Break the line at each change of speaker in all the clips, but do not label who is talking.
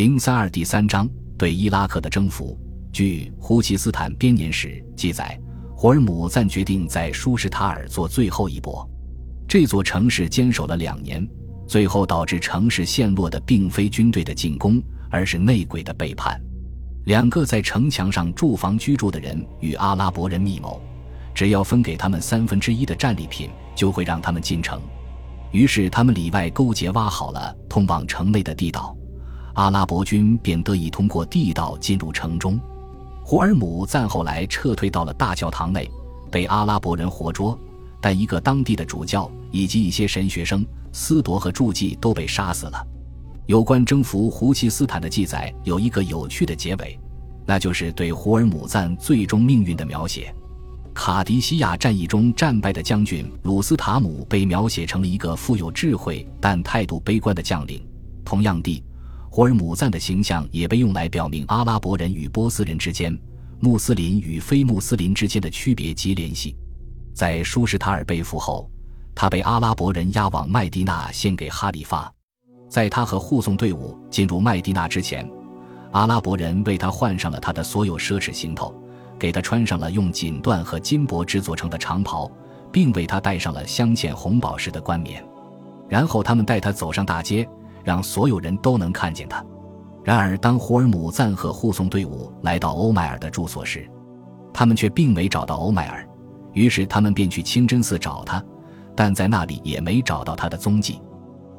零三二第三章对伊拉克的征服。据《胡奇斯坦编年史》记载，霍尔姆赞决定在舒什塔尔做最后一搏。这座城市坚守了两年，最后导致城市陷落的并非军队的进攻，而是内鬼的背叛。两个在城墙上住房居住的人与阿拉伯人密谋，只要分给他们三分之一的战利品，就会让他们进城。于是他们里外勾结，挖好了通往城内的地道。阿拉伯军便得以通过地道进入城中。胡尔姆赞后来撤退到了大教堂内，被阿拉伯人活捉，但一个当地的主教以及一些神学生、司铎和助祭都被杀死了。有关征服胡奇斯坦的记载有一个有趣的结尾，那就是对胡尔姆赞最终命运的描写。卡迪西亚战役中战败的将军鲁斯塔姆被描写成了一个富有智慧但态度悲观的将领。同样地。霍尔姆赞的形象也被用来表明阿拉伯人与波斯人之间、穆斯林与非穆斯林之间的区别及联系。在舒什塔尔被俘后，他被阿拉伯人押往麦地那献给哈里发。在他和护送队伍进入麦地那之前，阿拉伯人为他换上了他的所有奢侈行头，给他穿上了用锦缎和金箔制作成的长袍，并为他戴上了镶嵌红宝石的冠冕。然后他们带他走上大街。让所有人都能看见他。然而，当胡尔姆赞和护送队伍来到欧迈尔的住所时，他们却并没找到欧迈尔。于是，他们便去清真寺找他，但在那里也没找到他的踪迹。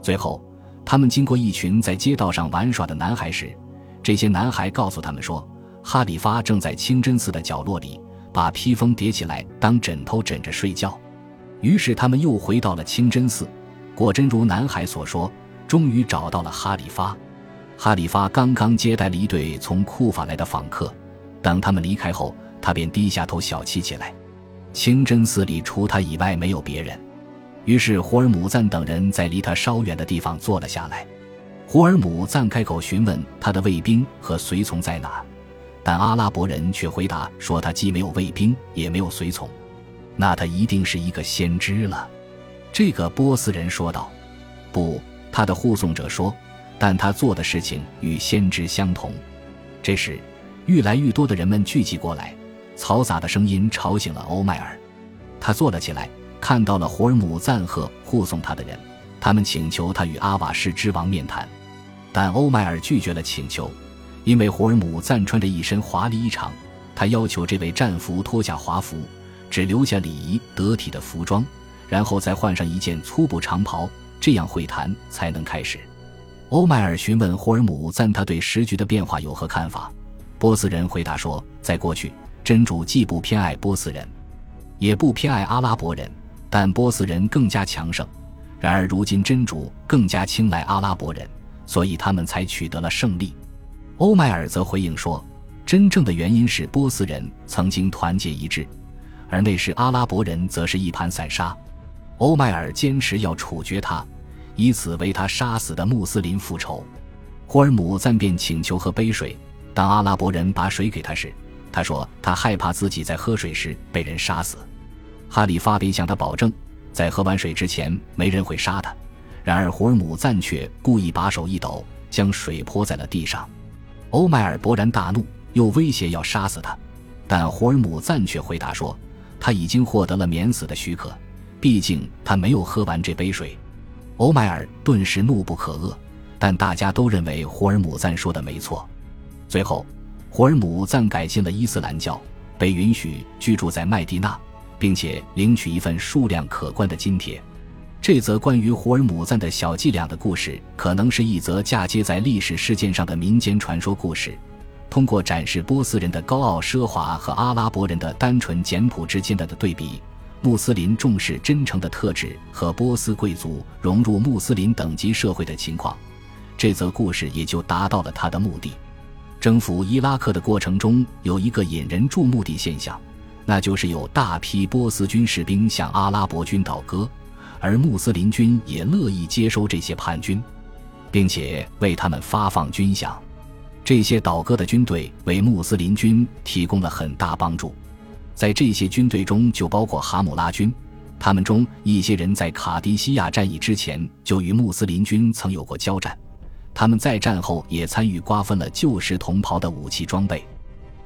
最后，他们经过一群在街道上玩耍的男孩时，这些男孩告诉他们说，哈里发正在清真寺的角落里把披风叠起来当枕头枕着睡觉。于是，他们又回到了清真寺。果真如男孩所说。终于找到了哈里发，哈里发刚刚接待了一对从库法来的访客，等他们离开后，他便低下头小憩起来。清真寺里除他以外没有别人，于是胡尔姆赞等人在离他稍远的地方坐了下来。胡尔姆赞开口询问他的卫兵和随从在哪，但阿拉伯人却回答说他既没有卫兵，也没有随从。那他一定是一个先知了，这个波斯人说道。不。他的护送者说：“但他做的事情与先知相同。”这时，愈来愈多的人们聚集过来，嘈杂的声音吵醒了欧迈尔。他坐了起来，看到了霍尔姆赞和护送他的人，他们请求他与阿瓦士之王面谈，但欧迈尔拒绝了请求，因为霍尔姆赞穿着一身华丽衣裳，他要求这位战俘脱下华服，只留下礼仪得体的服装，然后再换上一件粗布长袍。这样会谈才能开始。欧迈尔询问霍尔姆赞他对时局的变化有何看法。波斯人回答说，在过去，真主既不偏爱波斯人，也不偏爱阿拉伯人，但波斯人更加强盛。然而如今真主更加青睐阿拉伯人，所以他们才取得了胜利。欧迈尔则回应说，真正的原因是波斯人曾经团结一致，而那时阿拉伯人则是一盘散沙。欧迈尔坚持要处决他，以此为他杀死的穆斯林复仇。霍尔姆赞便请求喝杯水。当阿拉伯人把水给他时，他说他害怕自己在喝水时被人杀死。哈里发便向他保证，在喝完水之前没人会杀他。然而霍尔姆赞却故意把手一抖，将水泼在了地上。欧迈尔勃然大怒，又威胁要杀死他，但霍尔姆赞却回答说他已经获得了免死的许可。毕竟他没有喝完这杯水，欧迈尔顿时怒不可遏。但大家都认为胡尔姆赞说的没错。最后，胡尔姆赞改信了伊斯兰教，被允许居住在麦地那，并且领取一份数量可观的津贴。这则关于胡尔姆赞的小伎俩的故事，可能是一则嫁接在历史事件上的民间传说故事，通过展示波斯人的高傲奢华和阿拉伯人的单纯简朴之间的的对比。穆斯林重视真诚的特质和波斯贵族融入穆斯林等级社会的情况，这则故事也就达到了他的目的。征服伊拉克的过程中有一个引人注目的现象，那就是有大批波斯军士兵向阿拉伯军倒戈，而穆斯林军也乐意接收这些叛军，并且为他们发放军饷。这些倒戈的军队为穆斯林军提供了很大帮助。在这些军队中，就包括哈姆拉军。他们中一些人在卡迪西亚战役之前就与穆斯林军曾有过交战，他们在战后也参与瓜分了旧时同袍的武器装备。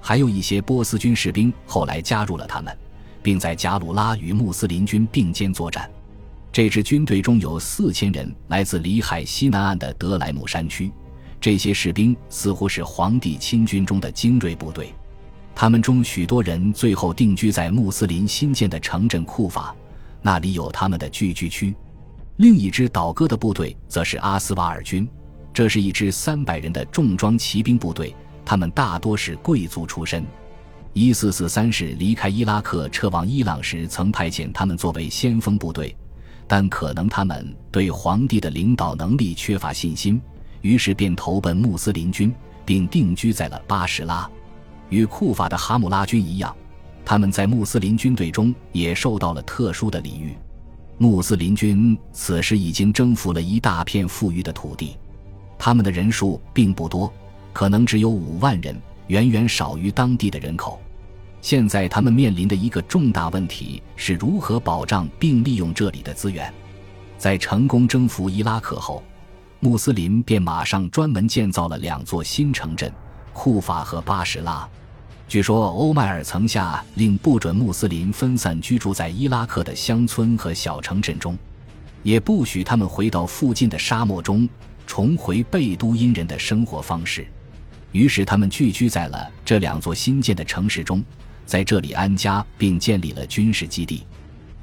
还有一些波斯军士兵后来加入了他们，并在贾鲁拉与穆斯林军并肩作战。这支军队中有四千人来自里海西南岸的德莱姆山区，这些士兵似乎是皇帝亲军中的精锐部队。他们中许多人最后定居在穆斯林新建的城镇库法，那里有他们的聚居区。另一支倒戈的部队则是阿斯瓦尔军，这是一支三百人的重装骑兵部队，他们大多是贵族出身。一四四三是离开伊拉克撤往伊朗时，曾派遣他们作为先锋部队。但可能他们对皇帝的领导能力缺乏信心，于是便投奔穆斯林军，并定居在了巴士拉。与库法的哈姆拉军一样，他们在穆斯林军队中也受到了特殊的礼遇。穆斯林军此时已经征服了一大片富裕的土地，他们的人数并不多，可能只有五万人，远远少于当地的人口。现在他们面临的一个重大问题是如何保障并利用这里的资源。在成功征服伊拉克后，穆斯林便马上专门建造了两座新城镇——库法和巴什拉。据说欧迈尔曾下令不准穆斯林分散居住在伊拉克的乡村和小城镇中，也不许他们回到附近的沙漠中重回贝都因人的生活方式。于是他们聚居在了这两座新建的城市中。在这里安家，并建立了军事基地。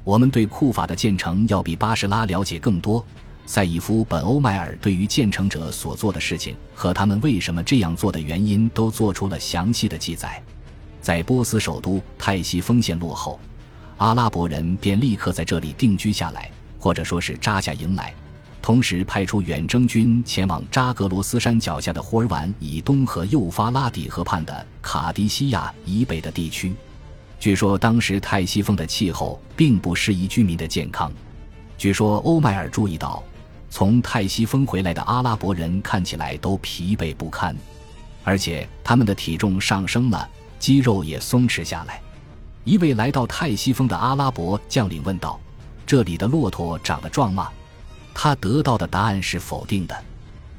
我们对库法的建成要比巴士拉了解更多。赛义夫·本·欧迈尔对于建成者所做的事情和他们为什么这样做的原因都做出了详细的记载。在波斯首都泰西锋线落后，阿拉伯人便立刻在这里定居下来，或者说是扎下营来。同时派出远征军前往扎格罗斯山脚下的霍尔宛以东和幼发拉底河畔的卡迪西亚以北的地区。据说当时泰西峰的气候并不适宜居民的健康。据说欧迈尔注意到，从泰西峰回来的阿拉伯人看起来都疲惫不堪，而且他们的体重上升了，肌肉也松弛下来。一位来到泰西峰的阿拉伯将领问道：“这里的骆驼长得壮吗？”他得到的答案是否定的，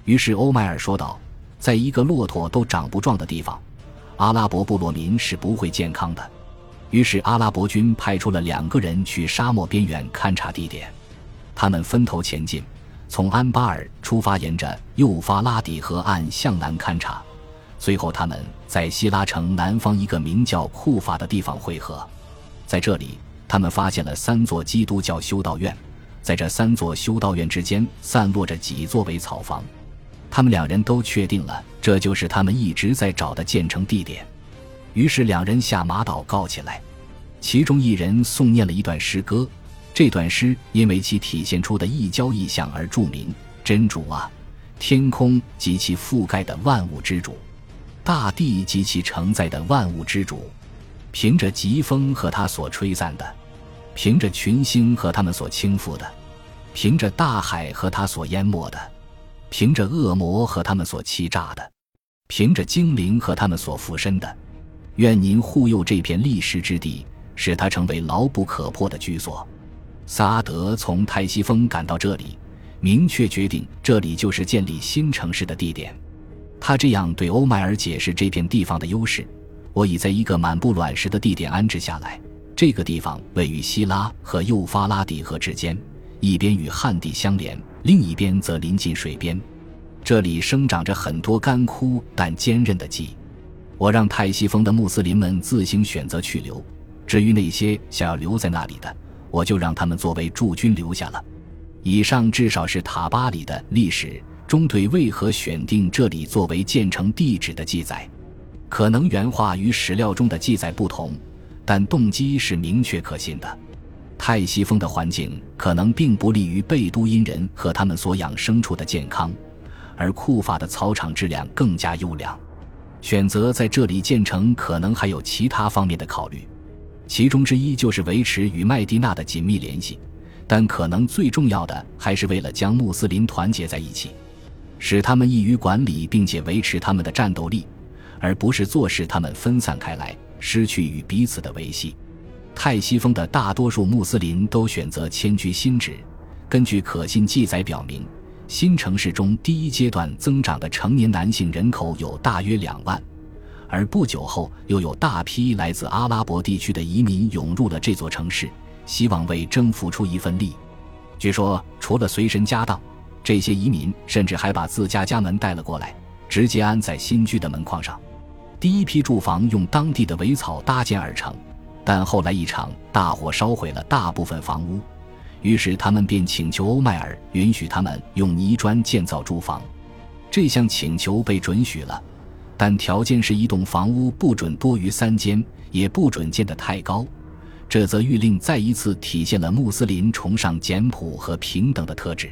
于是欧迈尔说道：“在一个骆驼都长不壮的地方，阿拉伯部落民是不会健康的。”于是阿拉伯军派出了两个人去沙漠边缘勘察地点，他们分头前进，从安巴尔出发，沿着幼发拉底河岸向南勘察，随后他们在希拉城南方一个名叫库法的地方汇合，在这里，他们发现了三座基督教修道院。在这三座修道院之间散落着几座为草房，他们两人都确定了这就是他们一直在找的建成地点。于是两人下马祷告起来，其中一人诵念了一段诗歌。这段诗因为其体现出的异教意象而著名：“真主啊，天空及其覆盖的万物之主，大地及其承载的万物之主，凭着疾风和他所吹散的。”凭着群星和他们所倾覆的，凭着大海和他所淹没的，凭着恶魔和他们所欺诈的，凭着精灵和他们所附身的，愿您护佑这片历史之地，使它成为牢不可破的居所。萨阿德从泰西峰赶到这里，明确决定这里就是建立新城市的地点。他这样对欧迈尔解释这片地方的优势：我已在一个满布卵石的地点安置下来。这个地方位于希拉和幼发拉底河之间，一边与旱地相连，另一边则临近水边。这里生长着很多干枯但坚韧的木。我让泰西峰的穆斯林们自行选择去留，至于那些想要留在那里的，我就让他们作为驻军留下了。以上至少是塔巴里的历史中对为何选定这里作为建成地址的记载，可能原话与史料中的记载不同。但动机是明确可信的。泰西风的环境可能并不利于贝都因人和他们所养牲畜的健康，而库法的草场质量更加优良。选择在这里建成可能还有其他方面的考虑，其中之一就是维持与麦地那的紧密联系，但可能最重要的还是为了将穆斯林团结在一起，使他们易于管理，并且维持他们的战斗力，而不是坐视他们分散开来。失去与彼此的维系，泰西峰的大多数穆斯林都选择迁居新址。根据可信记载表明，新城市中第一阶段增长的成年男性人口有大约两万，而不久后又有大批来自阿拉伯地区的移民涌入了这座城市，希望为征服出一份力。据说，除了随身家当，这些移民甚至还把自家家门带了过来，直接安在新居的门框上。第一批住房用当地的苇草搭建而成，但后来一场大火烧毁了大部分房屋。于是他们便请求欧迈尔允许他们用泥砖建造住房，这项请求被准许了，但条件是一栋房屋不准多于三间，也不准建得太高。这则谕令再一次体现了穆斯林崇尚简朴和平等的特质。